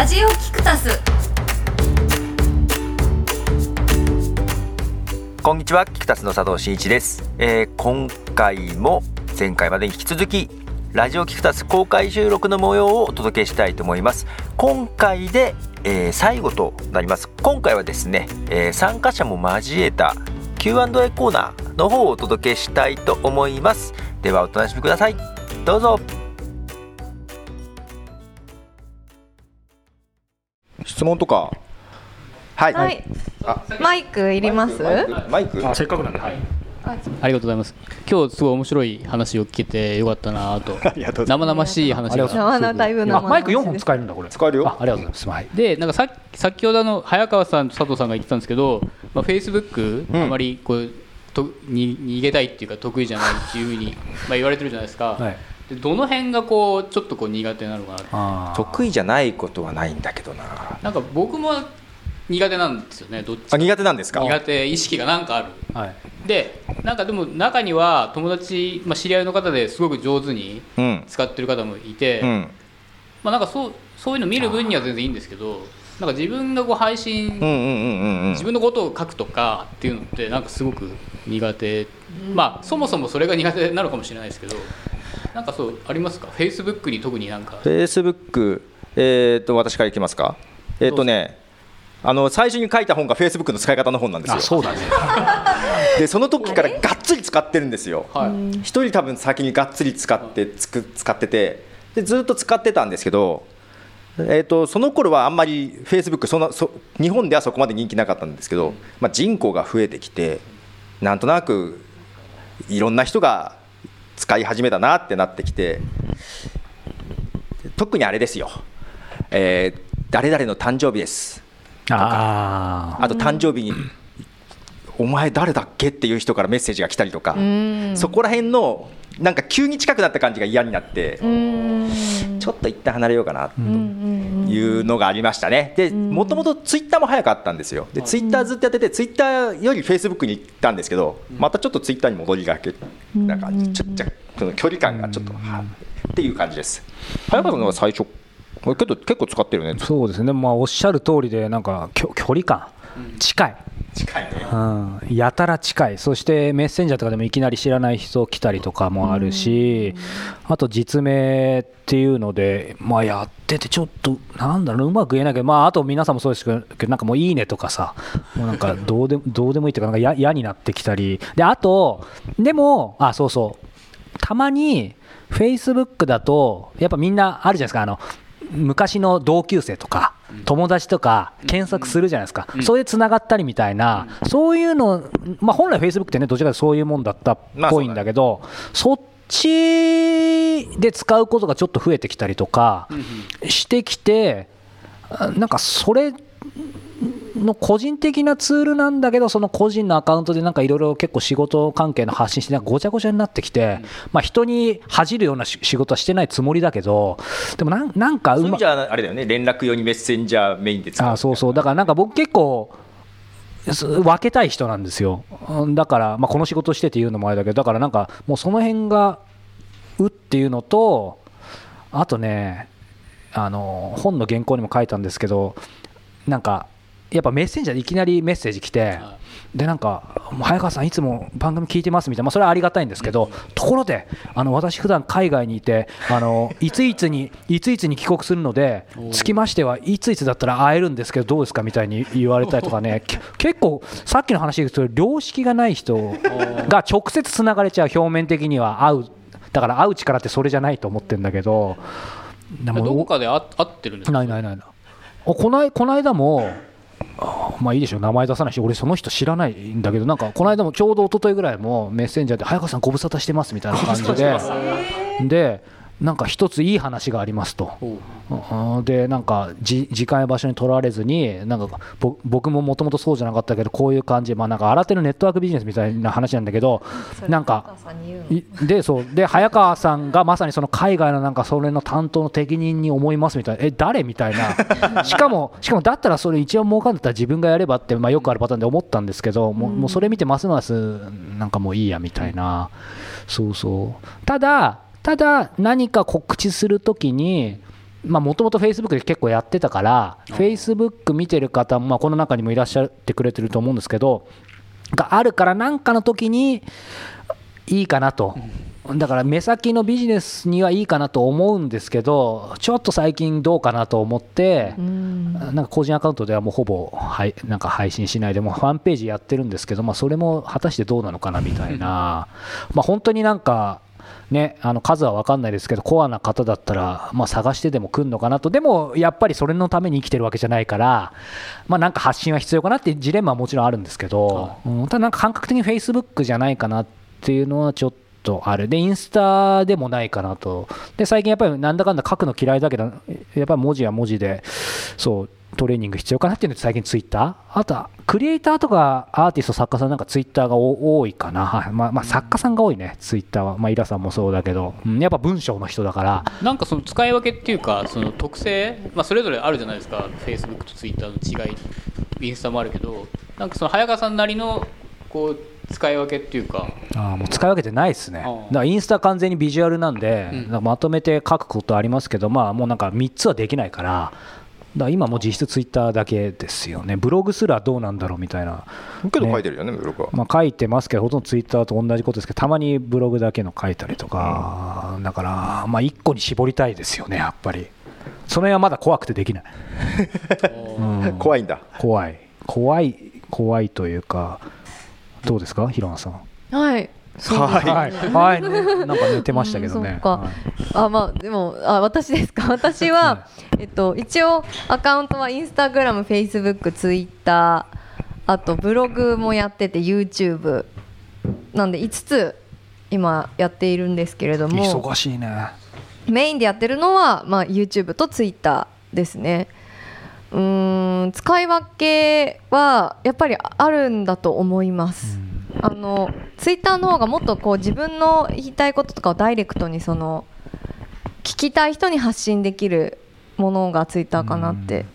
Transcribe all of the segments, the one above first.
ラジオキクタス。こんにちは、キクタスの佐藤真一です、えー今回も前回までに引き続きラジオキクタス公開収録の模様をお届けしたいと思います。今回で、えー最後となります。今回はですね、えー参加者も交えた Q&A コーナーの方をお届けしたいと思います。ではお楽しみください。どうぞ。質問とか？はい、はい。あ。マイクいります？マイク？マイクあせっかくなんで、はい、ありがとうございます。今日すごい面白い話を聞けてよかったなと。生々しい話が。だいマイク4本使えるんだこれ。使えるよ。あありがとうございます。はいで、なんかさ先ほどあの早川さんと佐藤さんが言ってたんですけど、まあ、Facebook、うん。あまりこうとに逃げたいっていうか得意じゃないっていうふうに、まあ、言われてるじゃないですか。はい。でどの辺がこうちょっとこう苦手なのかな得意じゃないことはないんだけどな。なんか僕も苦手なんですよね。どっち苦手なんですか？苦手意識がなんかある。はい。で、なんかでも中には友達、まあ、知り合いの方ですごく上手にうん。使ってる方もいて。うん。まあ、なんかそうそういうの見る分には全然いいんですけどなんか自分がこう配信、うんうんうんうんうん。自分のことを書くとかっていうのってなんかすごく苦手、まあそもそもそれが苦手なのかもしれないですけどなんかそうありますか？フェイスブックに特になんか。フェイスブックえーっと私からいきますか。えーっとねあの最初に書いた本がフェイスブックの使い方の本なんですよ。あそうだね。でその時からがっつり使ってるんですよ。はい、一人多分先にがっつり使ってつく使っててでずっと使ってたんですけど、えー、とその頃はあんまりフェイスブックそんなそ日本ではそこまで人気なかったんですけど、まあ、人口が増えてきてなんとなくいろんな人が使い始めたなってなってきて特にあれですよ、えー誰々の誕生日です。ああと誕生日に、お前誰だっけっていう人からメッセージが来たりとか、そこら辺のなんか急に近くなった感じが嫌になって、ちょっと一旦離れようかなというのがありましたね。で、もともとツイッターも早かったんですよ。で、ツイッターずっとやってて、ツイッターよりフェイスブックに行ったんですけど、またちょっとツイッターに戻りがけな感じ、ちょっとその距離感がちょっと、はっていう感じです。早川さんは最初、けど結構使ってるね。そうですね。まあおっしゃる通りでなんかきょ距離感。近い近いね。うん、やたら近い、そしてメッセンジャーとかでもいきなり知らない人来たりとかもあるし、あと実名っていうので、まあ、やってて、ちょっと、なんだろう、うまく言えないけど、まあ、あと皆さんもそうですけど、なんかもういいねとかさ、もうなんか どうでどうでもいいというか、なんかや嫌になってきたり、であと、でも、あそうそう、たまに、フェイスブックだと、やっぱみんなあるじゃないですか、あの昔の同級生とか、友達とか検索するじゃないですか、それでつながったりみたいな、そういうの、まあ、本来、フェイスブックってね、どちらかというとそういうもんだったっぽいんだけど、そっちで使うことがちょっと増えてきたりとかしてきて、あなんかそれの個人的なツールなんだけど、その個人のアカウントでなんかいろいろ結構仕事関係の発信して、なんかごちゃごちゃになってきて、まあ人に恥じるようなし仕事はしてないつもりだけど、でもなんなんかうまそういうあれだよね。連絡用にメッセンジャーメインで使う。あそうそう、だからなんか僕、結構、す分けたい人なんですよ、うんだから、まあ、この仕事してて言うのもあれだけど、だからなんか、もうその辺がうっていうのと、あとね、あの本の原稿にも書いたんですけど、なんか、やっぱメッセンジャーでいきなりメッセージ来て、でなんか、早川さん、いつも番組聞いてますみたいな、まあ、それはありがたいんですけど、ところで、あの私、普段海外にいて、あのいついつにいついつに帰国するので、つきましてはいついつだったら会えるんですけど、どうですかみたいに言われたりとかね、け結構、さっきの話で言うと、良識がない人が直接つながれちゃう、表面的には会う、だから会う力ってそれじゃないと思ってるんだけど、でもどこかであ合ってるんですか？ないないないない。おこないこの間も、あまあいいでしょう、名前出さないし、俺、その人知らないんだけど、なんかこの間もちょうど一昨日ぐらいもメッセンジャーで、早川さん、ご無沙汰してますみたいな感じで、で、なんか一ついい話がありますと。う。ん。でなんかじ時間や場所にとらわれずになんかぼ僕ももともとそうじゃなかったけどこういう感じ、まあ、なんか新手のネットワークビジネスみたいな話なんだけどなんかいでそう。で早川さんがまさにその海外のなんかそれの担当の適任に思いますみたいな。え誰？みたいな。しかもしかもだったらそれ一番儲かんだったら自分がやればって、まあ、よくあるパターンで思ったんですけどもうもうそれ見てますますなんかもういいやみたいな。そうそう。ただただ何か告知するときにもともとフェイスブックで結構やってたから、フェイスブック見てる方も、まあ、この中にもいらっしゃってくれてると思うんですけど、があるから、なんかの時にいいかなと。だから目先のビジネスにはいいかなと思うんですけど、ちょっと最近どうかなと思って、うん。なんか個人アカウントではもうほぼ、はい、なんか配信しないで、もうファンページやってるんですけど、まあ、それも果たしてどうなのかなみたいな、まあ本当になんか、ね、あの数は分かんないですけど、コアな方だったら、まあ、探してでも来るのかなと、でもやっぱりそれのために生きてるわけじゃないから、まあ、なんか発信は必要かなっていうジレンマはもちろんあるんですけど、うんただなんか感覚的に Facebook じゃないかなっていうのはちょっとある、で、インスタでもないかなと、で最近やっぱりなんだかんだ書くの嫌いだけど、やっぱり文字は文字で、そう、トレーニング必要かなっていうので最近ツイッター？あとはクリエイターとかアーティスト作家さんなんかツイッターが多いかな、はい。まあ、まあ作家さんが多いね。ツイッターは、まあ、イラさんもそうだけど、うん。やっぱ文章の人だから。なんかその使い分けっていうかその特性、まあ、それぞれあるじゃないですか。Facebook と Twitter の違い。インスタもあるけど。なんかその早川さんなりのこう使い分けっていうか。あーもう使い分けてないですね、だからインスタ完全にビジュアルなんで、うん。まとめて書くことありますけど、まあ、もうなんか3つはできないから、だ今もう実質ツイッターだけですよね、ブログすらどうなんだろうみたいな、けど書いてるよねブログは。まあ、書いてますけど、ほとんどツイッターと同じことですけど、たまにブログだけの書いたりとか、だから、まあ、1個に絞りたいですよね、やっぱり。その辺はまだ怖くてできない、うん。怖いんだ。怖い、怖い、怖いというか、どうですか、ヒロアンさん。はいはい、はい、なんか寝てましたけどね。あまあでもあ私ですか？私は、えっと一応アカウントはインスタグラムフェイスブックツイッターあとブログもやってて YouTube なんで5つ今やっているんですけれども。忙しいね。メインでやってるのは、まあ、YouTube と Twitter ですね。うーん使い分けはやっぱりあるんだと思います、あのツイッターの方がもっとこう自分の言いたいこととかをダイレクトにその聞きたい人に発信できるものがツイッターかなって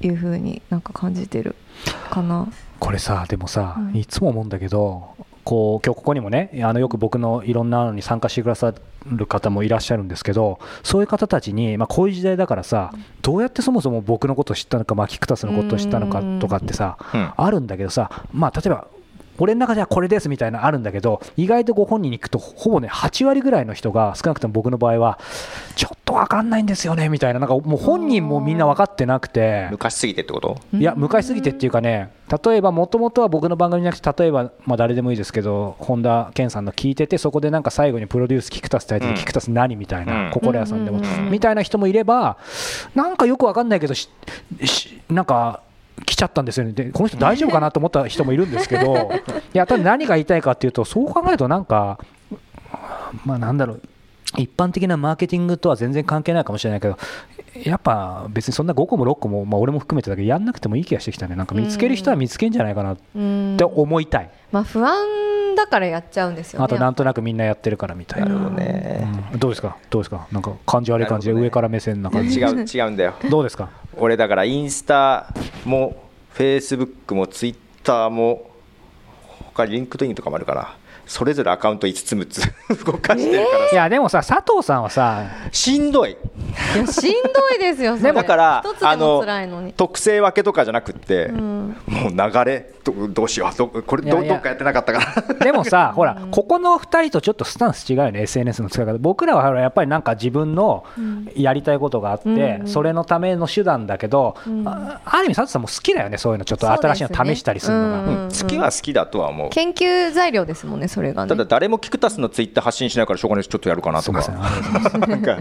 いうふうになんか感じてるかな。これさ、でもさ、うん。いつも思うんだけど、こう今日ここにもね、あのよく僕のいろんなのに参加してくださる方もいらっしゃるんですけど、そういう方たちに、まあ、こういう時代だからさ、どうやってそもそも僕のことを知ったのか、マキクタスのことを知ったのかとかってさ、うん。あるんだけどさ、まあ、例えば、俺の中ではこれですみたいなのあるんだけど、意外とご本人に行くと、ほぼね、8割ぐらいの人が、少なくとも僕の場合は、ちょっと分かんないんですよねみたいな、なんかもう本人もみんな分かってなくて。昔すぎてってこと？いや、昔すぎてっていうかね、例えばもともとは僕の番組じゃなくて、例えば、まあ、誰でもいいですけど、本田健さんの聞いてて、そこでなんか最後にプロデュースキクタスって書いてて、うん。キクタス何みたいな、うん。心屋さんでも。みたいな人もいれば、なんかよくわかんないけどし、しなんか、来ちゃったんですよね。でこの人大丈夫かなと思った人もいるんですけど いやただ何が言いたいかっていうとそう考えるとなんかまあなんだろう一般的なマーケティングとは全然関係ないかもしれないけどやっぱ別にそんな5個も6個も、まあ、俺も含めてだけどやんなくてもいい気がしてきたね。なんか見つける人は見つけんじゃないかなっうんて思いたい、まあ不安だからやっちゃうんですよね。あとなんとなくみんなやってるからみたいな、ね。うん。どうですか？どうですか？なんか感じ悪い感じで上から目線な感じ、違う違うんだよ。どうですか？俺だからインスタもフェイスブックもツイッターも他リンクトインとかもあるからそれぞれアカウント5つ6つ 動かしてるからさ、いやでもさ佐藤さんはさしんどい。いやしんどいですよ。それ。だから一つでも辛いのに。特性分けとかじゃなくって、うん。もう流れどどうしようどこれどっかやってなかったからでもさ、ほら、ここの2人とちょっとスタンス違うよね、SNS の使い方。僕らはやっぱりなんか自分のやりたいことがあって、うん。それのための手段だけど、ん。あある意味、佐藤さんも好きだよね、そういうの、ちょっと新しいの試したりするのが。ねうん。好きは好きだとは思う。研究材料ですもんね、それがね。ただ誰もキクタスのツイッター発信しないからしょうがないしちょっとやるかなとか。なんか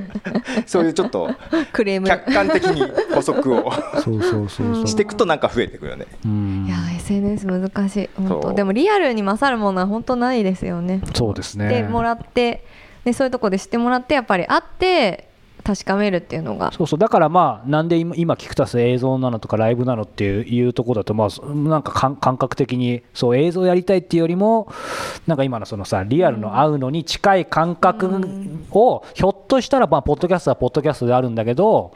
そういうちょっと クレーム。客観的に補足を。そうそうそうそう。していくとなんか増えてくるよね。うん。いや SNS 難しい本当でもリアルに勝るものは本当ないですよね。そうですね。でもらってでそういうとこで知ってもらってやっぱり会って確かめるっていうのが。そうそう。だからまあなんで今今聞くたす映像なのとかライブなのっていういうところだとまあそなんか感感覚的にそう映像やりたいっていうよりもなんか今のそのさリアルの会うのに近い感覚をひょっとしたらまあポッドキャストはポッドキャストであるんだけど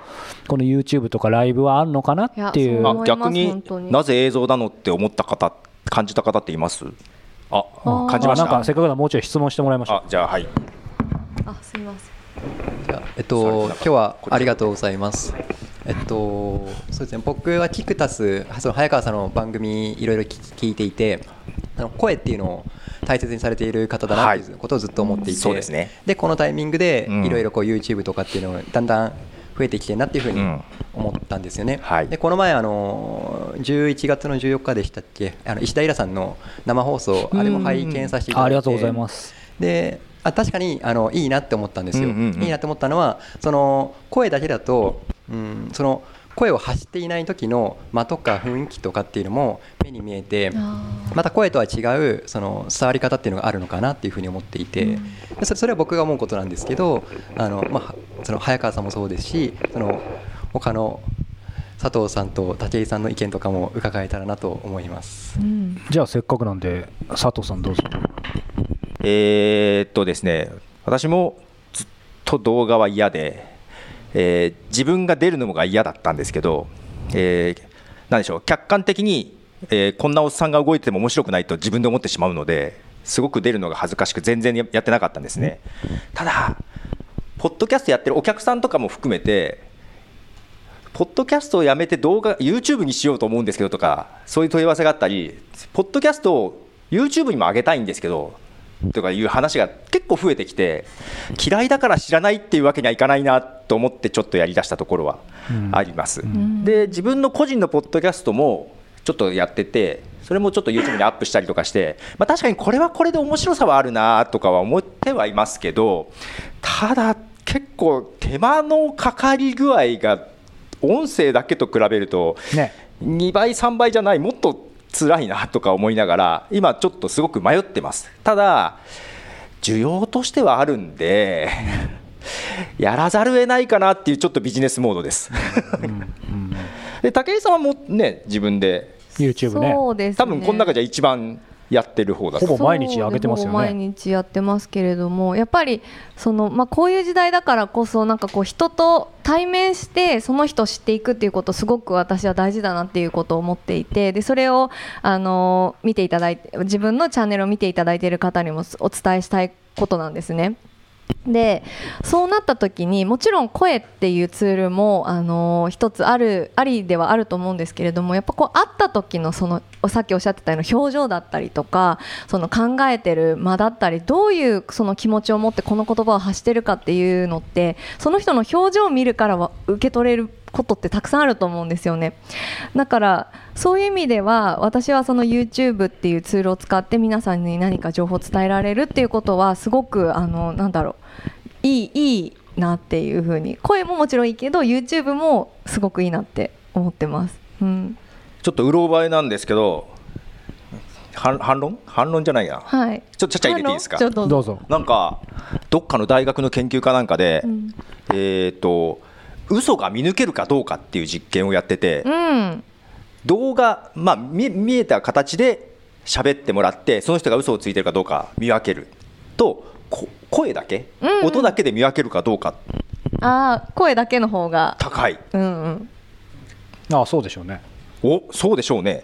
この YouTube とかライブはあるのかなっていう。逆になぜ映像なのって思った方感じた方っています？あ感じました？あなんかせっかくだからもうちょい質問してもらいましょう。あじゃあはい。あすみませんえっと、今日はありがとうございます。えっと、そうですね、僕はキクタス、その早川さんの番組、いろいろ聞聞いていて、あの声っていうのを大切にされている方だなっていうことをずっと思っていて、そうですね。でこのタイミングでうん。いろいろこう YouTube とかっていうのがだんだん増えてきてるなっていうふうにうん。思ったんですよね。はい。でこの前あの11月の14日でしたっけ？あの石田イラさんの生放送あれも拝見させていただいて。ありがとうございます。であ確かにあのいいなって思ったんですよ、うんうんうん。いいなって思ったのはその声だけだと、うん、その声を発していない時の間とか雰囲気とかっていうのも目に見えてまた声とは違うその伝わり方っていうのがあるのかなっていうふうに思っていて、でそれそれは僕が思うことなんですけどあの、まあ、その早川さんもそうですしその他の佐藤さんと武井さんの意見とかも伺えたらなと思います。うん。じゃあせっかくなんで佐藤さんどうぞえーっとですね、私もずっと動画は嫌で、えー自分が出るのが嫌だったんですけど、えーなんでしょう、客観的に、えーこんなおっさんが動いてても面白くないと自分で思ってしまうので、すごく出るのが恥ずかしく、全然やってなかったんですね。ただ、ポッドキャストやってるお客さんとかも含めて、ポッドキャストをやめて動画、YouTube にしようと思うんですけどとか、そういう問い合わせがあったり、ポッドキャストを YouTube にも上げたいんですけど、とかいう話が結構増えてきて、嫌いだから知らないっていうわけにはいかないなと思って、ちょっとやりだしたところはあります。で、自分の個人のポッドキャストもちょっとやってて、それもちょっと YouTube にアップしたりとかして、まあ、確かにこれはこれで面白さはあるなとかは思ってはいますけど、ただ、結構、手間のかかり具合が、音声だけと比べると、ね。2倍、3倍じゃない、もっと辛いなとか思いながら、今、ちょっとすごく迷ってます。ただ、需要としてはあるんで、やらざるを得ないかなっていう、ちょっとビジネスモードです。で武井さんはもうね、自分で、YouTube ねそうですね多分この中じゃ一番やってる方だとほぼ毎日上げてますよね毎日やってますけれどもやっぱりその、まあ、こういう時代だからこそなんかこう人と対面してその人を知っていくっていうことすごく私は大事だなっていうことを思っていてでそれをあの見ていただいて自分のチャンネルを見ていただいている方にもお伝えしたいことなんですね。でそうなった時にもちろん声っていうツールもあの一つあるありではあると思うんですけれどもやっぱこう会った時のそのさっきおっしゃってたような表情だったりとかその考えてる間だったりどういうその気持ちを持ってこの言葉を発してるかっていうのってその人の表情を見るからは受け取れることってたくさんあると思うんですよね。だからそういう意味では私はその YouTube っていうツールを使って皆さんに何か情報を伝えられるっていうことはすごくあのなんだろういいいいなっていう風に声ももちろんいいけど YouTube もすごくいいなって思ってます。うん、ちょっとうろ覚えなんですけど、反反論？反論じゃないや。はい。ちょっとちゃちゃ入れていいですか？どうぞ。なんか、どっかの大学の研究かなんかで、ん。えっ、と、嘘が見抜けるかどうかっていう実験をやってて、うん。動画、まあ、見見えた形で喋ってもらって、その人が嘘をついてるかどうか見分けると、こ声だけ、うんうん音だけで見分けるかどうかああ声だけの方が。高い。うんうん。ああそうでしょうねおそうでしょうね。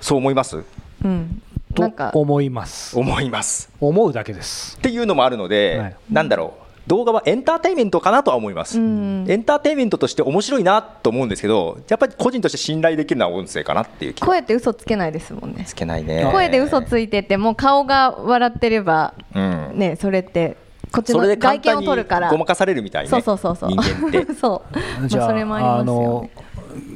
そう思います？うん。となんか思います思います。思うだけですっていうのもあるので、はいなんだろう、動画はエンターテインメントかなとは思います、うんエンターテインメントとして面白いなと思うんですけど、やっぱり個人として信頼できるのは音声かなっていう声って嘘つけないですもんね。つけないね。声で嘘ついてても顔が笑ってればうんねそれってこっちの外見を取るから。ごまかされるみたいね、そうそうそうそう。人間って。そう。じゃあ,、まあそれもありますよのね。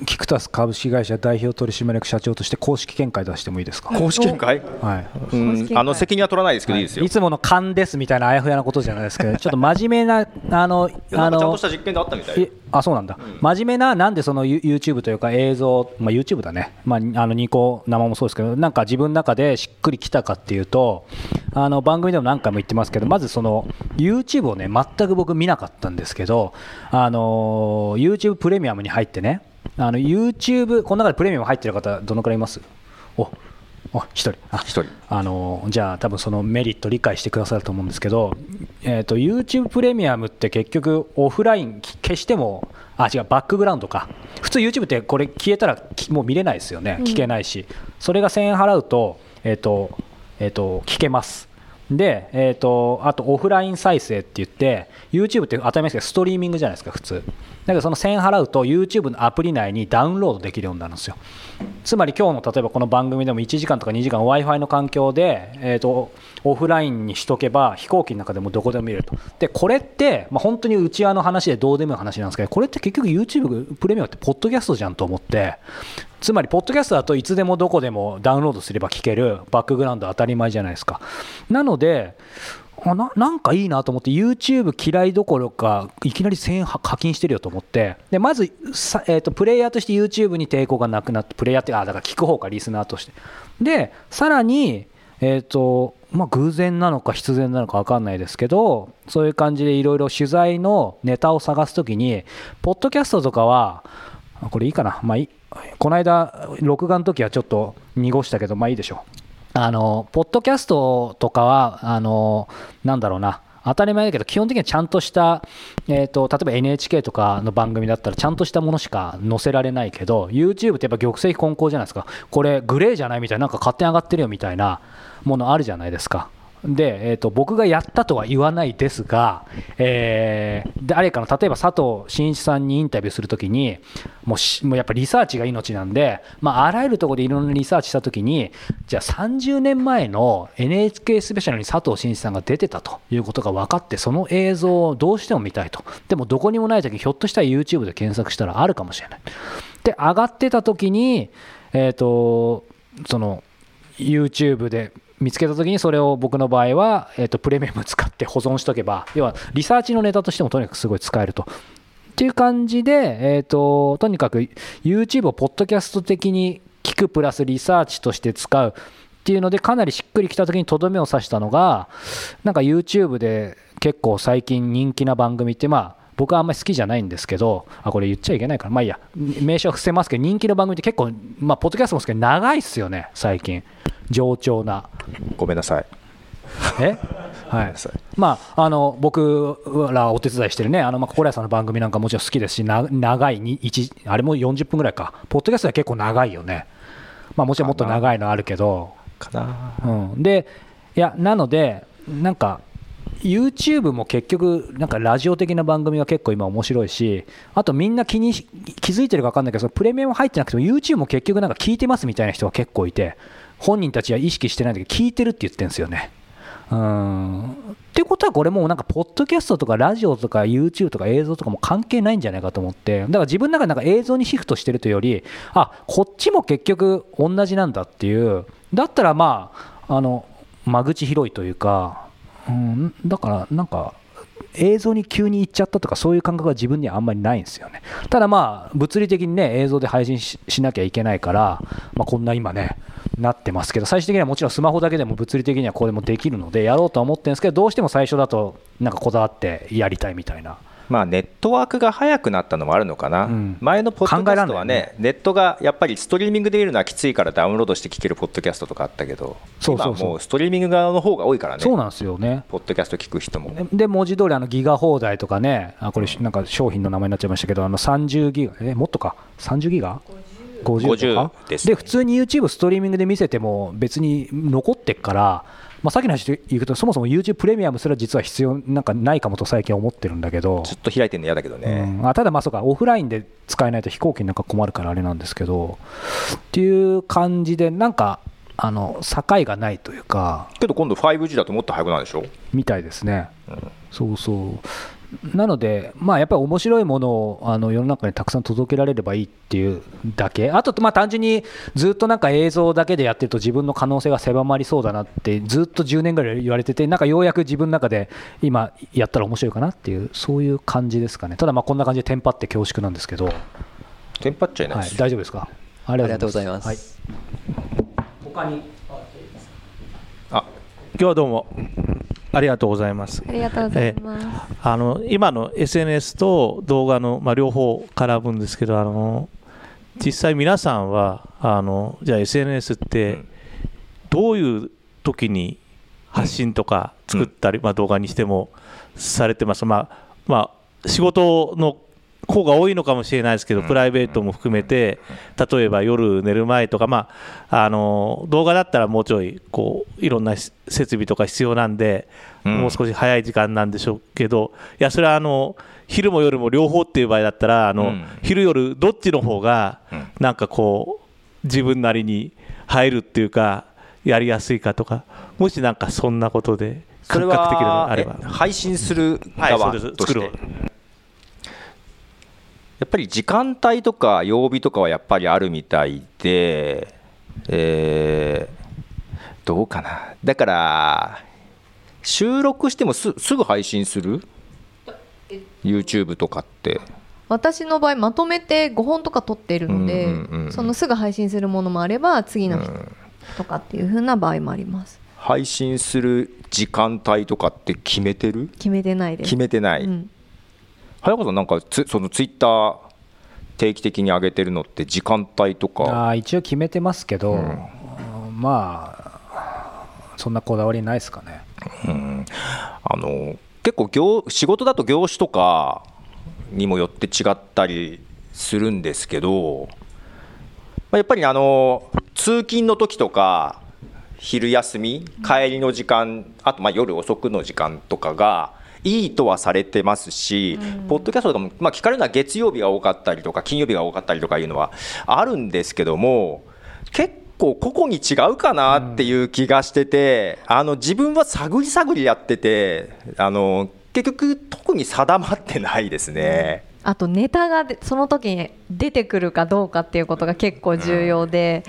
キクタス株式会社代表取締役社長として公式見解出してもいいですか、公式見解？はい。あの責任は取らないですけどいいですよ。いつもの勘ですみたいなあやふやなことじゃないですけど、ちょっと真面目な、あの、あのなんかちゃんとし、た実験であったみたい。えあそうなんだ、真面目な、なんでそのユ YouTube というか映像、まあ、YouTube だね、まあ、あのニコ生もそうですけど、なんか自分の中でしっくりきたかっていうと、あの番組でも何回も言ってますけど、まずその YouTube をね、全く僕見なかったんですけど、あの YouTube プレミアムに入ってね、あの YouTube、この中でプレミアム入ってる方、どのくらいいます？おあ一人。あ一人。あのじゃあ多分そのメリット理解してくださると思うんですけど、えー、と YouTube プレミアムって結局オフラインき消してもあ違うバックグラウンドか。普通 YouTube ってこれ消えたらきもう見れないですよね。聞けないし、それが1000円払うと,、えーとえー、と聞けます。で、えーと、あとオフライン再生って言って YouTube って当たり前ですけどストリーミングじゃないですか普通だけどその1000円払うと YouTube のアプリ内にダウンロードできるようになるんですよ。つまり今日の例えばこの番組でも1時間とか2時間 w i f i の環境で、えーと、オフラインにしとけば飛行機の中でもどこでも見れると。でこれって、まあ、本当に内輪の話でどうでもいい話なんですけどこれって結局 YouTube プレミアムってポッドキャストじゃんと思って。つまりポッドキャストだといつでもどこでもダウンロードすれば聞ける。バックグラウンド当たり前じゃないですか。なのであななんかいいなと思って YouTube 嫌いどころかいきなり1000円課金してるよと思って。でまずさ、えーと、プレイヤーとして YouTube に抵抗がなくなってプレイヤーってあだから聞く方かリスナーとして。でさらにえーとまあ、偶然なのか必然なのか分かんないですけどそういう感じでいろいろ取材のネタを探すときにポッドキャストとかはこれいいかな、まあ、いこの間録画の時はちょっと濁したけどまあいいでしょう。あの、ポッドキャストとかは、あの、なんだろうな、当たり前だけど、基本的にはちゃんとした、えーと、例えば NHK とかの番組だったら、ちゃんとしたものしか載せられないけど、YouTube ってやっぱ玉石混交じゃないですか、これ、グレーじゃないみたいな、なんか勝手に上がってるよみたいなものあるじゃないですか。で、えーと、僕がやったとは言わないですが、えー、誰かの例えば佐藤真一さんにインタビューするときにもうもうやっぱリサーチが命なんで、まあ、あらゆるところでいろんなリサーチしたときにじゃあ30年前の NHK スペシャルに佐藤真一さんが出てたということが分かってその映像をどうしても見たいと。でもどこにもないときひょっとしたら YouTube で検索したらあるかもしれない。で上がってたときにえっ、ー、とその YouTube で見つけた時にそれを僕の場合は、えー、とプレミアム使って保存しとけば要はリサーチのネタとしてもとにかくすごい使えると。っていう感じで、えーと、とにかく YouTube をポッドキャスト的に聞くプラスリサーチとして使うっていうのでかなりしっくりきた時にとどめを刺したのがなんか YouTube で結構最近人気な番組ってまあ僕はあんまり好きじゃないんですけど、あ、これ言っちゃいけないから、まあいいや、名称は伏せますけど、人気の番組って結構、まあ、ポッドキャストもですけど、長いっすよね、最近。冗長な。ごめんなさい。え？はい。まあ、あの僕らお手伝いしてるね、あのまあ心屋さんの番組なんかもちろん好きですし、な長いにあれも40分ぐらいか、ポッドキャストは結構長いよね、まあ、もちろんもっと長いのあるけど、うん、でいやなので、なんか、YouTube も結局、なんかラジオ的な番組は結構今面白いし、あとみんな気に気づいてるか分かんないけど、そのプレミアム入ってなくても YouTube も結局なんか聞いてますみたいな人が結構いて、本人たちは意識してないんだけど聞いてるって言ってるんですよね。うん。ってことはこれもなんかポッドキャストとかラジオとか YouTube とか映像とかも関係ないんじゃないかと思って。だから自分の中でなんか映像にシフトしてるというよりあこっちも結局同じなんだっていう。だったらまああの間口広いというか、うん、だからなんか映像に急に行っちゃったとかそういう感覚は自分にはあんまりないんですよね。ただまあ物理的にね映像で配信しなきゃいけないから、まあ、こんな今ねなってますけど最終的にはもちろんスマホだけでも物理的にはこれもできるのでやろうとは思ってるんですけどどうしても最初だとなんかこだわってやりたいみたいなまあ、ネットワークが早くなったのもあるのかな、うん、前のポッドキャストはね、ね、ネットがやっぱりストリーミングで見るのはきついからダウンロードして聞けるポッドキャストとかあったけど、そうそうもうストリーミング側の方が多いからね、そうなんですよね、ポッドキャスト聞く人も。で、文字通りあり、ギガ放題とかね、あこれ、なんか商品の名前になっちゃいましたけど、あの30ギガ、えもっとか、30ギガ？50とか？で、ね、普通に YouTube ストリーミングで見せても別に残ってっから、まあ、さっきの話で言うとそもそも YouTube プレミアムすら実は必要なんかないかもと最近思ってるんだけど。ずっと開いてるの嫌だけどね、うん、あただまあそうかオフラインで使えないと飛行機なんか困るからあれなんですけど。っていう感じでなんかあの境がないというか。けど今度 5G だともっと速くなるでしょ？みたいですね、うん、そうそうなので、まあ、やっぱり面白いものをあの世の中にたくさん届けられればいいっていうだけ、あと、まあ、単純にずっとなんか映像だけでやってると自分の可能性が狭まりそうだなって、ずっと10年ぐらい言われてて、なんかようやく自分の中で今やったら面白いかなっていう、そういう感じですかね、ただ、こんな感じでテンパって恐縮なんですけど、テンパっちゃいない、はい、大丈夫ですか？ありがとうございます。はい、他に？あ今日はどうもありがとうございます。ありがとうございます。あの今の SNS と動画のまあ両方絡むんですけど、あの実際皆さんはあのじゃあ SNS ってどういう時に発信とか作ったり、まあ動画にしてもされてます。まあまあ仕事の方が多いのかもしれないですけど、プライベートも含めて、例えば夜寝る前とか、まあ、あの動画だったらもうちょいこういろんな設備とか必要なんで、もう少し早い時間なんでしょうけど、いや、それはあの昼も夜も両方っていう場合だったら、あの昼夜どっちの方がなんかこう自分なりに入るっていうか、やりやすいかとか、もしなんかそんなことで。感覚的なあれば。配信する側として、はい、やっぱり時間帯とか曜日とかはやっぱりあるみたいで、えー、どうかな。だから収録してもすすぐ配信する？YouTube とかって。私の場合まとめて5本とか撮っているので、うんうんうん、そのすぐ配信するものもあれば次の日とかっていう風な場合もあります、配信する時間帯とかって決めてる？決めてないです。決めてない、うん、早川さんなんかつそのツイッター定期的に上げてるのって時間帯とか。あ一応決めてますけど、うん、まあそんなこだわりないですかね、うん、あの結構業仕事だと業種とかにもよって違ったりするんですけどやっぱりあの通勤の時とか昼休み帰りの時間あとまあ夜遅くの時間とかがいいとはされてますし、うん、ポッドキャストとかも、まあ、聞かれるのは月曜日が多かったりとか金曜日が多かったりとかいうのはあるんですけども結構個々に違うかなっていう気がしてて、うん、あの自分は探り探りやっててあの結局特に定まってないですね。うんあとネタがその時に出てくるかどうかっていうことが結構重要で、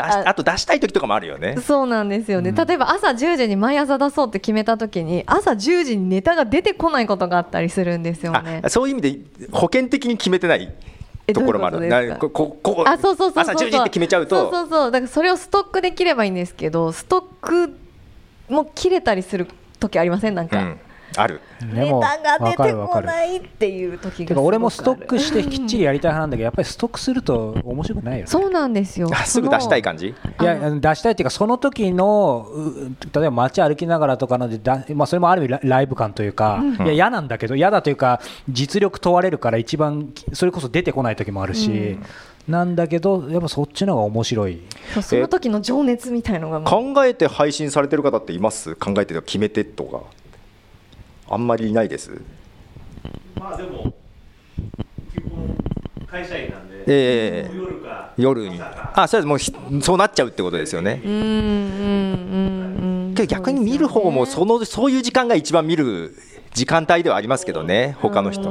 あと出したい時とかもあるよね。そうなんですよね、うん、例えば朝10時に毎朝出そうって決めた時に朝10時にネタが出てこないことがあったりするんですよね。そういう意味で保険的に決めてないところもある。こここあそうそうそう朝10時って決めちゃうと。そうそうそう。だからそれをストックできればいいんですけどストックも切れたりする時ありません？なんか、うんある。ネタが出てこないっていう時が俺もストックしてきっちりやりたい派なんだけどやっぱりストックすると面白くないよ、ね、そうなんですよ。すぐ出したい感じ？いや出したいっていうかその時の例えば街歩きながらとかのでだ、まあ、それもある意味ライブ感というか、うん、いや嫌なんだけど嫌だというか実力問われるから一番それこそ出てこない時もあるし、うん。なんだけどやっぱそっちの方が面白い。その時の情熱みたいのが考えて配信されてる方っています？考えて決めてとかあんまりいないです。まあでも基本会社員なんで、えー、夜か夜に。あそうです。もうそうなっちゃうってことですよね。うんうんうんけど逆に見る方もそのそういう時間が一番見る時間帯ではありますけどね他の人。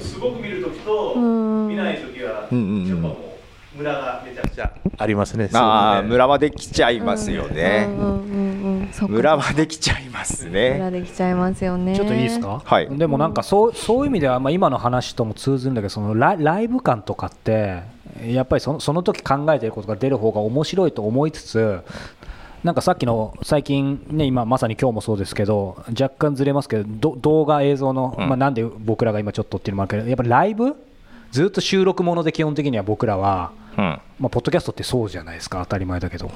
すごく見るときと見ないときは、うんうんうん、やっぱもうムラがめちゃくちゃありますねああムラはできちゃいますよね、うんうんうんムラはできちゃいますね。ムラできちゃいますよね。ちょっといいですか。はい。でもなんかそうそういう意味ではまあ今の話とも通ずるんだけどそのラライブ感とかってやっぱりそのその時考えてることが出る方が面白いと思いつつ。なんかさっきの最近、ね、今まさに今日もそうですけど若干ずれますけど動画、映像の、まあ、なんで僕らが今ちょっとっていうのもあるけどやっぱりライブずっと収録もので基本的には僕らは、まあ、ポッドキャストってそうじゃないですか当たり前だけど。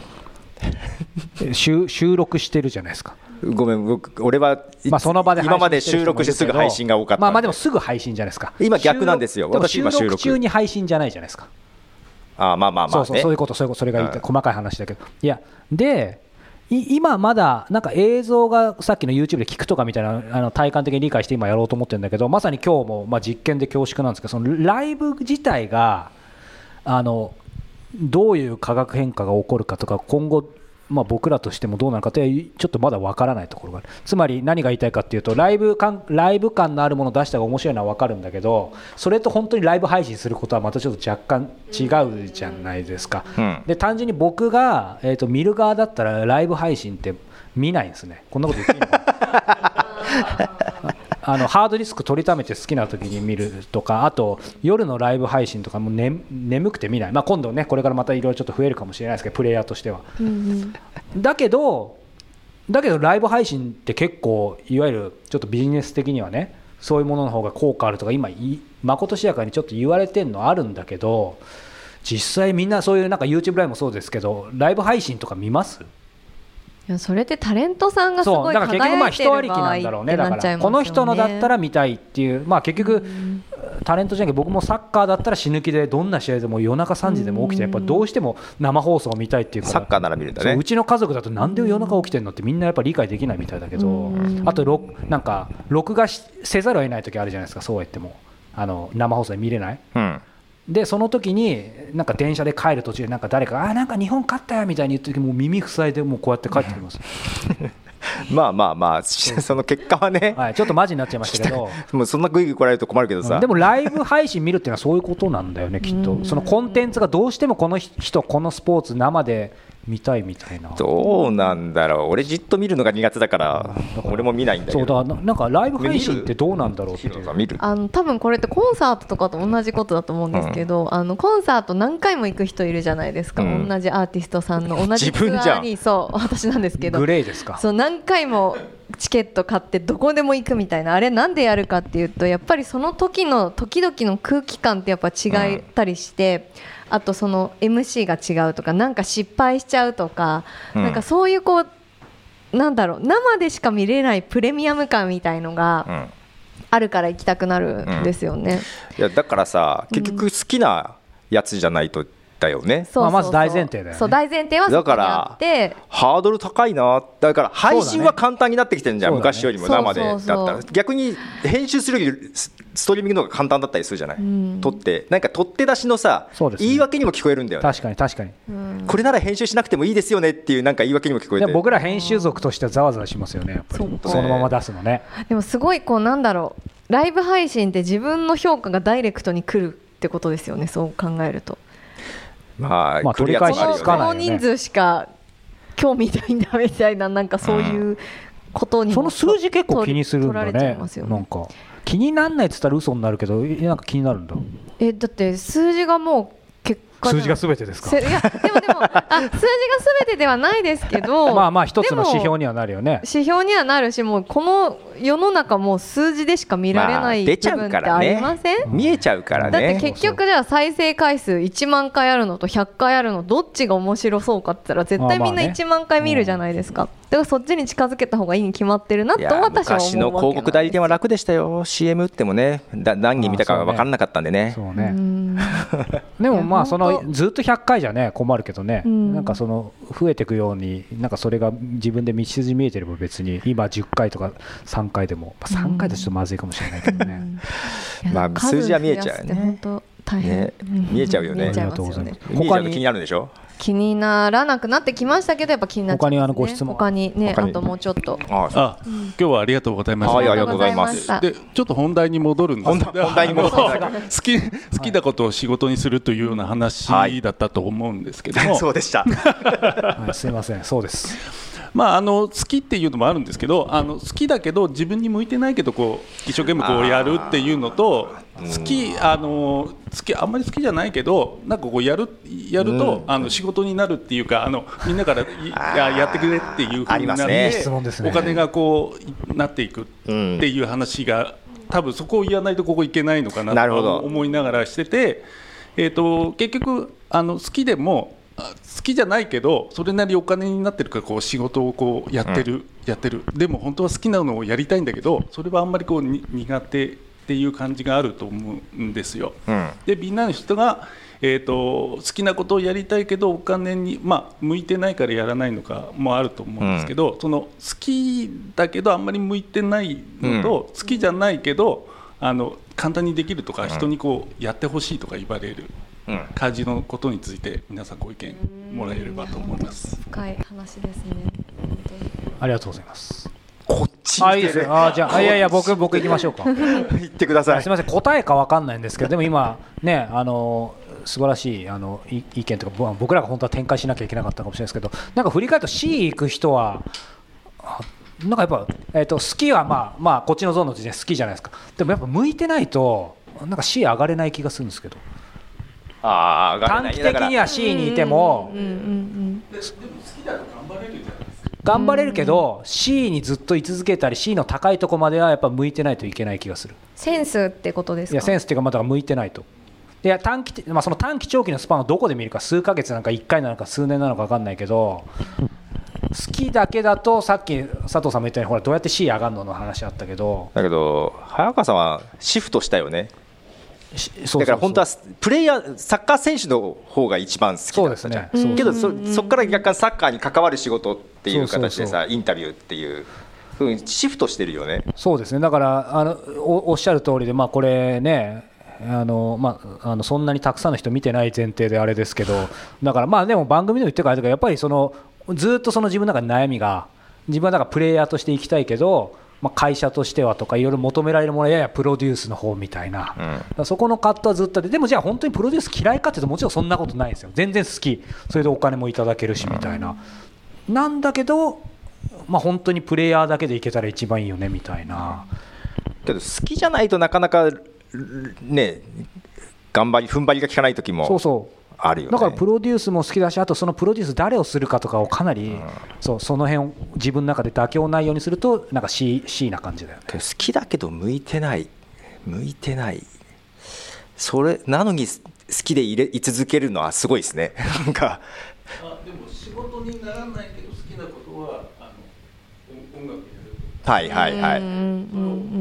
収収録してるじゃないですか。ごめん僕俺は、まあ、その場で今まで収録してすぐ配信が多かったまあまあでもすぐ配信じゃないですか。今逆なんですよ。私今収録。中に配信じゃないじゃないですか。あまあまあまあ、ね、そうそうそういうことそういうことそれが言って、細かい話だけど。いやで今まだなんか映像がさっきの YouTube で聞くとかみたいなあの体感的に理解して今やろうと思ってるんだけどまさに今日もまあ実験で恐縮なんですけどそのライブ自体があのどういう化学変化が起こるかとか今後まあ、僕らとしてもどうなのかってちょっとまだ分からないところがある。つまり何が言いたいかっていうとライブ感ライブ感のあるものを出した方が面白いのは分かるんだけどそれと本当にライブ配信することはまたちょっと若干違うじゃないですか、うん、で単純に僕が、えーと見る側だったらライブ配信って見ないんですね。こんなこと言っていいの？か あのハードディスク取りためて好きな時に見るとかあと夜のライブ配信とかも、ね、眠くて見ない、まあ、今度ねこれからまたいろいろちょっと増えるかもしれないですけどプレイヤーとしては。うんうん、だけどだけどライブ配信って結構いわゆるちょっとビジネス的にはねそういうものの方が効果あるとか今まことしやかにちょっと言われてるのあるんだけど実際みんなそういうなんか YouTube ライブもそうですけどライブ配信とか見ます？いやそれってタレントさんがすごい輝いてる場合ってなっちゃいますよね。この人のだったら見たいっていう、まあ、結局、タレントじゃなくて僕もサッカーだったら死ぬ気でどんな試合でも夜中3時でも起きてやっぱどうしても生放送を見たいっていうからサッカーなら見るんだね。そううちの家族だとなんで夜中起きてんのってみんなやっぱり理解できないみたいだけどあとろなんか録画しせざるを得ない時あるじゃないですかそうは言っても。あの生放送で見れない。うんでその時になんか電車で帰る途中でなんか誰かあーなんか日本勝ったよみたいに言ってる時もう耳塞いでもうこうやって帰ってきます、まあまあまあその結果はね、はい、ちょっとマジになっちゃいましたけど。もうそんなグイグイ来られると困るけどさ、うんでもライブ配信見るっていうのはそういうことなんだよねきっと。そのコンテンツがどうしてもこの人このスポーツ生で見たいみたいな。どうなんだろう。俺じっと見るのが苦手だから俺も見ないんだけど。そうだななんかライブ配信ってどうなんだろうってあの多分これってコンサートとかと同じことだと思うんですけど、あのコンサート何回も行く人いるじゃないですか、うん。同じアーティストさんの同じツアーに。そう私なんですけど。グレーですか？そう何回もチケット買ってどこでも行くみたいな。あれなんでやるかっていうとやっぱりその時の時々の空気感ってやっぱ違ったりして、あとその MC が違うとかなんか失敗しちゃうとか、うん。なんかそういうこうなんだろう生でしか見れないプレミアム感みたいのうがん。あるから行きたくなるんですよね。いやだからさ結局好きなやつじゃないとだよね、そうそうそう。まあまず大前提だよね。そう大前提はそこにあって。ハードル高いな。だから配信は簡単になってきてるじゃん、そうだね。昔よりも生でだったそう。そうそうら。逆に編集するよりスストリーミングの方が簡単だったりするじゃない、撮って。なんか取って出しのさ、そうですね。言い訳にも聞こえるんだよね。確かに確かに。これなら編集しなくてもいいですよねっていうなんか言い訳にも聞こえて。でも僕ら編集族としてはざわざわしますよねやっぱり。そう。そのまま出すのね。でもすごいこうなんだろう。ライブ配信って自分の評価がダイレクトに来るってことですよねそう考えるとまあ、まあ取り返しつかないよね。の人数しか興味ないんだみたいななんかそういうことにもその数字結構気にするんだね。いますよなんか気になんないって言ったら嘘になるけどえなんか気になるんだ。えだって数字がもう結果数字が全てですか？せいやでもでもあ数字が全てではないですけど まあまあ一つの指標ににはなるよね。指標にはなるしもうこの世の中もう数字でしか見られまあない出ちゃ部分ってうからありまねせん、見えちゃうからだってね結局じゃあ再生回数1万回あるのと100回あるのどっちが面白そうかって言ったら絶対みんなまあまあね。1万回見るじゃないですか、だからそっちに近づけた方がいいに決まってるなと私は思うわけ昔の広告代理店は楽でしたよ。CM 打ってもねだ何人見たかが分かんなかったんでね。そうね。うん。でもまあそのずっと100回じゃね困るけどね。うん。なんかその増えていくようになんかそれが自分で道筋見えてれば別に今10回とか3回でも。まあ3回だとちょっとまずいかもしれないけどね。いやまあ数字は見えちゃうよね。本当大変、ね。うん。見えちゃうよね。見えちゃいますよね。ありがとうございます見えちゃうと気になるでしょ？気にならなくなってきましたけどやっぱ気になっちゃいます、ね、他にあのご質問。他にね他に。あともうちょっと。ああ、今日はありがとうございます。はいありがとうございます。で、ちょっと本題に戻るんですけど、本題に戻っていただあの好き好きなことを仕事にするというような話はいだったと思うんですけども、そうでした。はいすいません。そうですまああの好きっていうのもあるんですけど、あの好きだけど自分に向いてないけどこう一生懸命こうやるっていうのと、好きあの好きあんまり好きじゃないけど、なんかこうやるやると、あの仕事になるっていうか、あのみんなからいややってくれっていうありますね。って質問ですね。お金がこうなっていくっていう話が、多分そこを言わないとここいけないのかなと思いながらしてて、えー、と結局あの好きでもあ好きじゃないけどそれなりお金になってるからこう仕事をこうやってる、やってる。でも本当は好きなのをやりたいんだけどそれはあんまりこうに苦手っていう感じがあると思うんですよ。うん。でみんなの人が、えー、と好きなことをやりたいけどお金に、まあ、向いてないからやらないのかもあると思うんですけど、その好きだけどあんまり向いてないのと、好きじゃないけどあの簡単にできるとか、人にこうやってほしいとか言われるうん。感じのことについて皆さんご意見もらえればと思います。深い話ですね。ありがとうございます。こっちあいいですよあじゃああいやいや僕僕行きましょうか。言ってください。すみません答えかわかんないんですけどでも今ねあの素晴らしいあのい意見とかぼ僕らが本当は展開しなきゃいけなかったかもしれないですけどなんか振り返ると C 行く人はあなんかやっぱ、えー、と好きはまあまあこっちのゾーンの時点好きじゃないですか。でもやっぱ向いてないとなんか C 上がれない気がするんですけどあ短期的には C にいても。頑張れるけど C にずっと居続けたり C の高いとこまではやっぱ向いてないといけない気がする。センスってことですか？いやセンスっていうかまあだ向いてないと。いや短期的まあ、その短期長期のスパンをどこで見るか数ヶ月なのか1回なのか数年なのか分かんないけど好きだけだとさっき佐藤さんも言ったようにほらどうやって C 上がるのの話あったけど。だけど早川さんはシフトしたよねだから本当はプレイヤーサッカー選手の方が一番好きだったじゃん、ね。けどそそこから若干サッカーに関わる仕事っていう形でさインタビューっていうふうにシフトしてるよね。そうですね。だからあのおおっしゃる通りでまあこれねあのまあ、あのそんなにたくさんの人見てない前提であれですけどだからまあでも番組でも言ってるからやっぱりそのずっとその自分の中で悩みが自分はだからプレイヤーとして生きたいけどまあ、会社としてはとかいろいろ求められるものややプロデュースの方みたいな、うん、そこの葛藤はずっとででもじゃあ本当にプロデュース嫌いかっていうともちろんそんなことないですよ。全然好き。それでお金もいただけるしみたいな、うん、なんだけど、まあ、本当にプレイヤーだけでいけたら一番いいよねみたいな。けど好きじゃないとなかなかね頑張り踏ん張りが効かない時も。そうそうあるよ、ね、だからプロデュースも好きだしあとそのプロデュース誰をするかとかをかなり、うん、そうその辺を自分の中で妥協ないようにするとなんか C, C な感じだよ、ね、好きだけど向いてない。向いてない。それなのに好きでいれい続けるのはすごいですね。なんか。あでも仕事にならないけど好きなことはあの音楽やるはいはいはい。お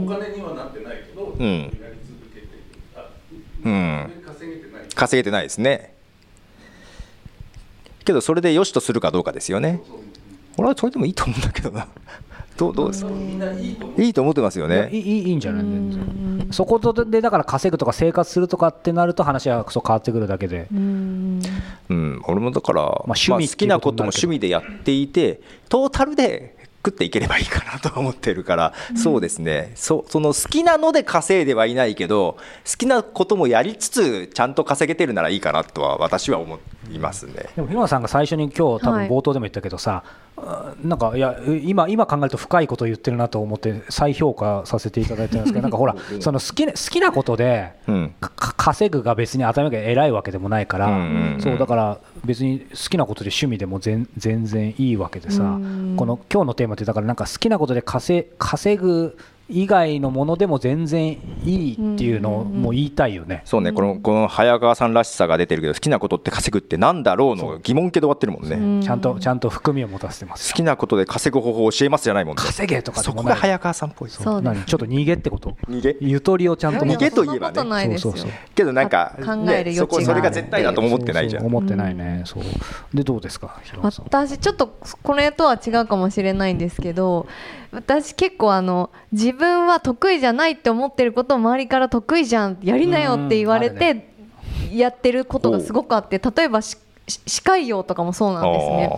金にはなってないけど、うん、やり続けてうん、稼げてない。稼げてないですねけどそれでよしとするかどうかですよね。俺はそれでもいいと思うんだけどな。どうどうですか？いいと思ってますよね。いいいいんじゃないそこでだから稼ぐとか生活するとかってなると話はそう変わってくるだけで。うん。俺もだから、まあ、趣味好きなことも趣味でやっていてトータルで食っていければいいかなと思ってるから、そうですね。そその好きなので稼いではいないけど好きなこともやりつつちゃんと稼げてるならいいかなとは私は思いますね。でも日村さんが最初に今日多分冒頭でも言ったけどさ、はい、なんかいや今今考えると深いことを言ってるなと思って再評価させていただいてるんですけど なんかほらその好き好きなことで、うん、稼ぐが別に頭が偉いわけでもないから、そうだから別に好きなことで趣味でも全然いいわけでさ、この今日のテーマってだからなんか好きなことで稼ぐ以外のものでも全然いいっていうのをもう言いたいよね、そうねこのこの早川さんらしさが出てるけど好きなことって稼ぐってなんだろうの疑問系で終わってるもんね。ちゃんとちゃんと含みを持たせてます。好きなことで稼ぐ方法を教えますじゃないもんね。稼げとかそこが早川さんっぽい。そう何？ちょっと逃げってこと。逃げ？ゆとりをちゃんと逃げといえばね。そうそうそう。けどなんか、ね、そこそれが絶対だと思ってないじゃん。思ってないね。そう。でどうですか私ちょっとこれとは違うかもしれないんですけど私結構あの自分は得意じゃないって思ってることを周りから得意じゃんやりなよって言われてやってることがすごくあって例えば歯科医養とかもそうなんですね。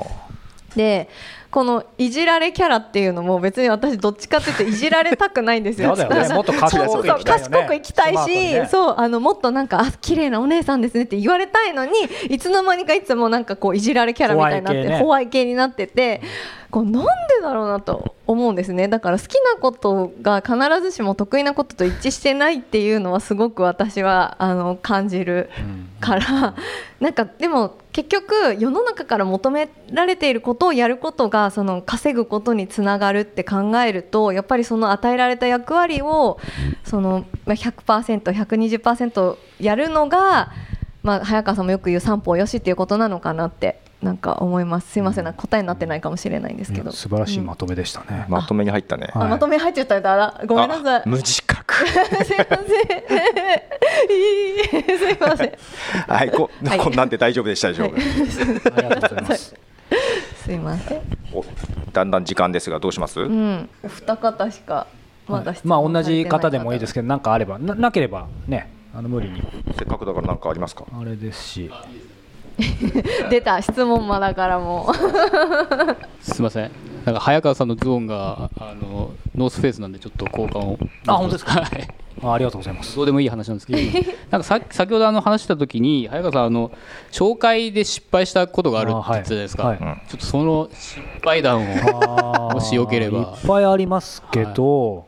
でこのいじられキャラっていうのも別に私どっちかっていうといじられたくないんですよ。ね、もっと賢く行きたい、ね、賢く行きたいし、ね、そうあのもっとなんかあ綺麗なお姉さんですねって言われたいのにいつの間にかいつもなんかこういじられキャラみたいになってホワイ系になってて。こうなんでだろうなと思うんですね。だから好きなことが必ずしも得意なことと一致してないっていうのはすごく私はあの感じるから、なんかでも結局世の中から求められていることをやることがその稼ぐことにつながるって考えるとやっぱりその与えられた役割をその 100%120% やるのが、まあ、早川さんもよく言う三方よしっていうことなのかなってなんか思います。すいません答えになってないかもしれないんですけど、素晴らしいまとめでしたね、まとめに入ったね、まとめ入っちゃったらごめんなさい。無自覚。すいません。すいませんはい。こ,、こんなんで大丈夫でしたでしょうかありがとうございます。すいません。だんだん時間ですがどうします、うん、お二方しかまだまあ同じ方でもいいですけど何かあればななければねあの無理に。せっかくだから何かありますか？あれですし 出た質問間だからもう。すみません。なんか早川さんのズボンがあのノースフェイスなんでちょっと交換を。あ本当ですか？はい。あありがとうございます。どうでもいい話なんですけど。なんかさ先ほどあの話した時に早川さんあの紹介で失敗したことがあるって言ってたじゃないですか、はい。はい、ちょっとその失敗談をもしよければ。いっぱいありますけど、はい、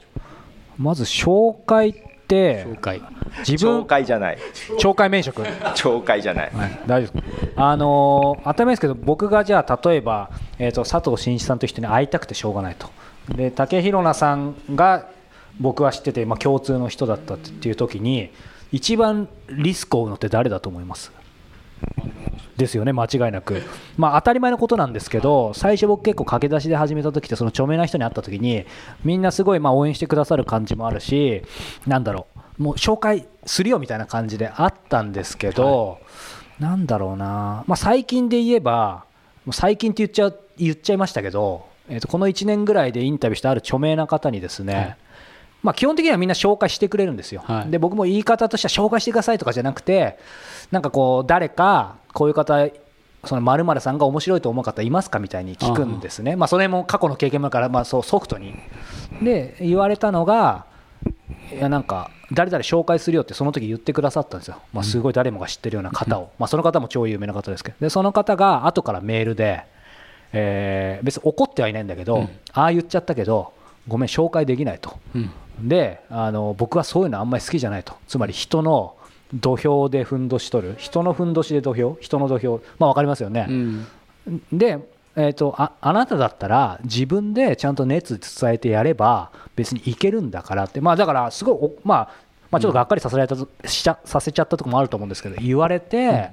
まず紹介って紹介。自分懲戒じゃない。懲戒免職。懲戒じゃない、はい、大丈夫。あのー、当たり前ですけど僕がじゃあ例えば、えーと、佐藤真一さんという人に会いたくてしょうがないと。で竹広奈さんが僕は知ってて、まあ、共通の人だったっていう時に一番リスクを負うのって誰だと思います？ですよね間違いなく、まあ、当たり前のことなんですけど最初僕結構駆け出しで始めた時ってその著名な人に会った時にみんなすごいま応援してくださる感じもあるしなんだろうもう紹介するよみたいな感じであったんですけど、なんだろうな、まあ、最近で言えば最近って言っちゃう言っちゃいましたけど、えー、とこの1年ぐらいでインタビューしたある著名な方にですね、まあ、基本的にはみんな紹介してくれるんですよ、はい。で僕も言い方としては紹介してくださいとかじゃなくてなんかこう誰かこういう方その〇〇さんが面白いと思う方いますかみたいに聞くんですね、まあ、それも過去の経験もあるから、まあ、そうソフトに。で言われたのがいやなんか誰々紹介するよってその時言ってくださったんですよ、まあ、すごい誰もが知ってるような方を、まあ、その方も超有名な方ですけど。でその方が後からメールで、えー別に怒ってはいないんだけど、ああ言っちゃったけどごめん紹介できないと、であの僕はそういうのあんまり好きじゃないと。つまり人の土俵でふんどし取る。人のふんどしで土俵。人の土俵。まあ分かりますよね、うん。で、えー、とああなただったら自分でちゃんと熱伝えてやれば別にいけるんだからって、まあ、だからすごいお、まあ、まあちょっとがっかりさせられたと、しちゃさせちゃったところもあると思うんですけど言われて、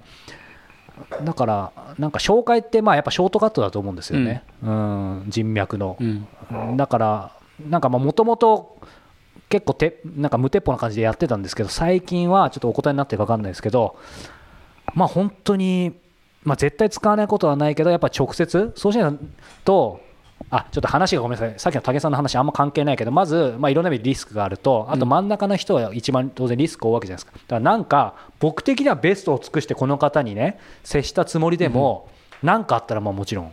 だからなんか紹介ってまあやっぱショートカットだと思うんですよね、うん。人脈の。うん。だからなんかもともと結構てなんか無鉄砲な感じでやってたんですけど最近はちょっとお答えになってるか分かんないですけどまあ本当に、まあ、絶対使わないことはないけどやっぱ直接そうしないとあちょっと話がごめんなさい。さっきの武さんの話あんま関係ないけどまず、まあ、いろんな意味でリスクがあるとあと真ん中の人は一番当然リスクを負うわけじゃないですか。だからなんか僕的にはベストを尽くしてこの方にね接したつもりでも何、かあったらまあもちろんっ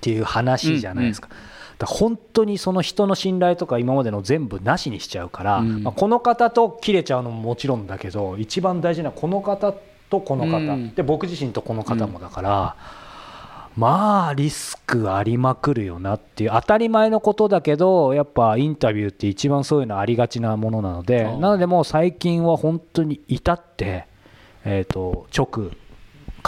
ていう話じゃないですか。だから本当にその人の信頼とか今までの全部なしにしちゃうから、うん。まあ、この方と切れちゃうのももちろんだけど一番大事なこの方とこの方、うん。で僕自身とこの方もだから、まあリスクありまくるよなっていう当たり前のことだけどやっぱインタビューって一番そういうのありがちなものなのでなのでもう最近は本当に至って、えー、と直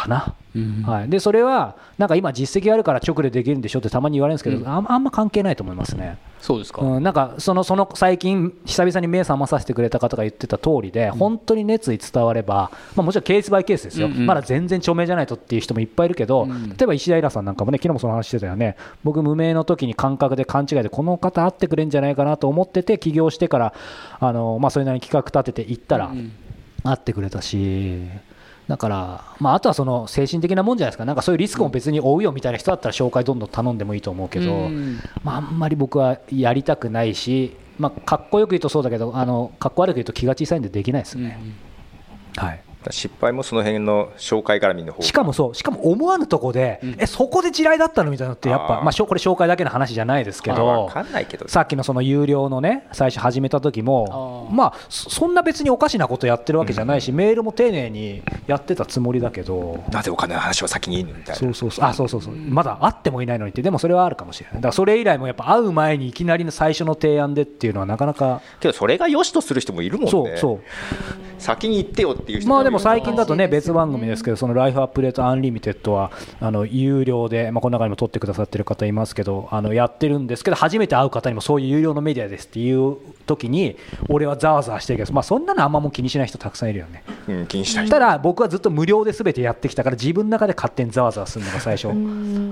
かな。うんはい、でそれはなんか今実績あるから直でできるんでしょってたまに言われるんですけど、あんあんま関係ないと思いますね。そうですか、うん、なんかそのその最近久々に目覚まさせてくれた方が言ってた通りで、本当に熱意伝われば、まあ、もちろんケースバイケースですよ、うんうん。まだ全然著名じゃないとっていう人もいっぱいいるけど、うん。例えば石田イラさんなんかもね昨日もその話してたよね。僕無名の時に感覚で勘違いでこの方会ってくれんじゃないかなと思ってて起業してからあの、まあ、それなりに企画立てて行ったら、うん。会ってくれたしだから、まあ、あとはその精神的なもんじゃないですか。なんかそういうリスクも別に負うよみたいな人だったら紹介どんどん頼んでもいいと思うけど、うん。まあ、あんまり僕はやりたくないし、まあ、かっこよく言うとそうだけどあのかっこ悪く言うと気が小さいんでできないですうんね、はい、失敗もその辺の紹介絡みの方しかもそうしかも思わぬとこで、えそこで地雷だったのみたいなのってやっぱまあ、これ紹介だけの話じゃないですけど、まあわかんないけど。さっきのその有料のね最初始めた時もまあそそんな別におかしなことやってるわけじゃないし、メールも丁寧にやってたつもりだけど。なぜお金の話は先にいいのみたいなそうそうそう。あそうそうそう。まだ会ってもいないのにってでもそれはあるかもしれない。だからそれ以来もやっぱ会う前にいきなりの最初の提案でっていうのはなかなか。けどそれが良しとする人もいるもんね。そうそう。先に言ってよっていう人まあでも最近近だとね別番組ですけどそのライフアップデートアンリミテッドはあの有料でまあこの中にも撮ってくださってる方いますけどあのやってるんですけど初めて会う方にもそういう有料のメディアですっていう時に俺はざわざわしてるけどまあそんなのあんまもう気にしない人たくさんいるよね。うん、気にした人ただ僕はずっと無料で全てやってきたから自分の中で勝手にざわざわするのが最初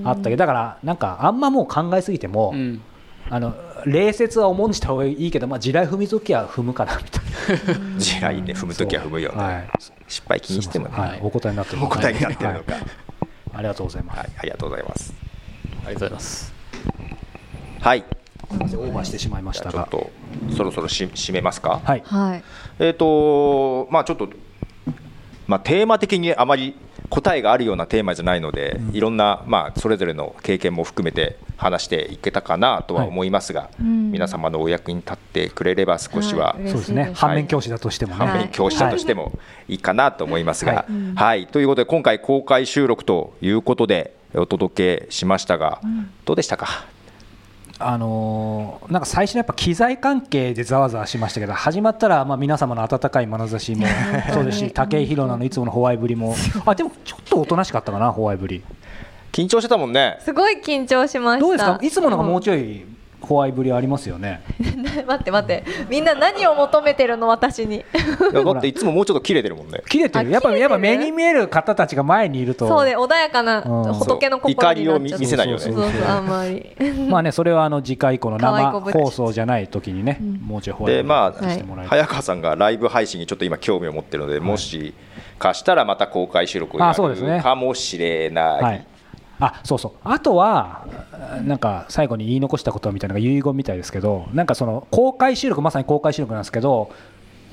あったけどだからなんかあんまもう考えすぎても、うんあの礼節は重んじた方がいいけど、まあ、地雷踏みときは踏むかなみたいな。地雷ね踏むときは踏むよね、はい。失敗気にしてもね、はい、お答えになってるお答えになってるのか、はい。ありがとうございます。はい、ありがとうございます。ありがとうございます。はい。オーバーしてしまいましたが。ちょっとそろそろし締めますか。はい。はい。えっ、とまあちょっとまあテーマ的にあまり答えがあるようなテーマじゃないので、いろんなまあそれぞれの経験も含めて話していけたかなとは思いますが、ん。皆様のお役に立ってくれれば少しは、はいそうですね。反面教師だとしてもね。はい。反面教師者としてもいいかなと思いますが、ははい、ということで今回公開収録ということでお届けしましたが、どうでしたか？あのーなんか最初のやっぱ機材関係でざわざわしましたけど始まったらまあ皆様の温かい眼差しも そうですし武井宏奈のいつものホワイぶりも。あでもちょっとおとなしかったかなホワイぶり緊張してたもんね。すごい緊張しました。どうですか？いつものがもうちょい怖いぶりありますよね。待って待って。みんな何を求めてるの私に。いやだっていつももうちょっと切れてるもんね。切れてる。やっぱやっぱ目に見える方たちが前にいると。そうで穏やかなうん。仏の心怒りをになっちゃって見せないよねそうそうそうあんまり。まあねそれはあの次回以降の生放送じゃない時にね、もうちょいホワイトでましてもらいあたい早川さんがライブ配信にちょっと今興味を持ってるので、もしかしたら。また公開収録をやあそうですねるかもしれない、はい、あそうそう。あとはなんか最後に言い残したことみたいなのが遺言みたいですけどなんかその公開収録まさに公開収録なんですけど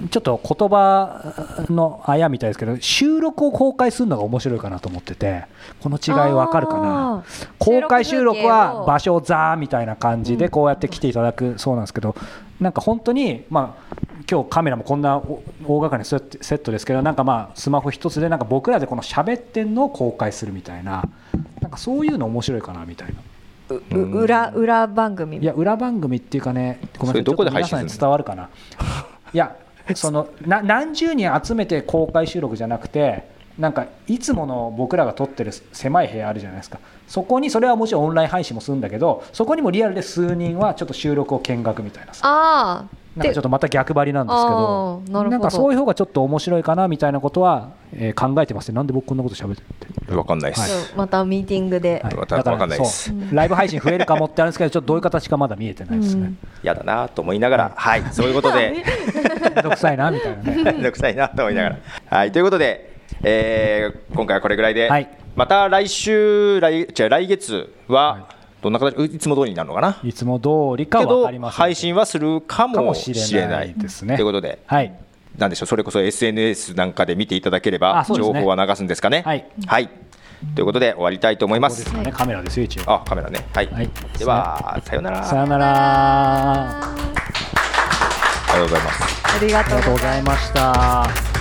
ちょっと言葉のあやみたいですけど収録を公開するのが面白いかなと思っててこの違いわかるかな？公開収録は場所ザーみたいな感じでこうやって来ていただくそうなんですけどなんか本当にまあ今日カメラもこんな大大掛かりなセットですけどなんかまあスマホ一つでなんか僕らでこの喋ってんのを公開するみたいなかそういうの面白いかなみたいな。う裏裏番組？いや裏番組っていうかねごめんなさいどこで皆さんに伝わるかな。いやそのな何十人集めて公開収録じゃなくてなんかいつもの僕らが撮ってる狭い部屋あるじゃないですか。そこにそれはもちろんオンライン配信もするんだけどそこにもリアルで数人はちょっと収録を見学みたいなさ。ああなんかちょっとまた逆張りなんですけどななんかそういう方がちょっと面白いかなみたいなことは、えー考えてますね。なんで僕こんなこと喋ってるわかんないです、そうまたミーティングで、はい。またわかんないです。そう。ライブ配信増えるかもってあるんですけど ちょっとどういう形かまだ見えてないですね、やだなと思いながら、はい、そういうことで、めんどくさいなみたいなね。めんどくさいなと思いながら。はい、ということで、えー今回はこれぐらいで、はい。また来週、来じゃあ来月は、どんな形、いつも通りになるのかな？いつも通りかけどは分かりません。配信はするかかももししれないですね。ということで、はい。なんでしょう、それこそ SNS なんかで見ていただければあ、そうですね。情報は流すんですかね？はい。ということで、終わりたいと思います。す。かねカメラですよ一応あ、カメラね。はい。はい。では、さようなら。さよなら。ありがとうございます。ありがとうございました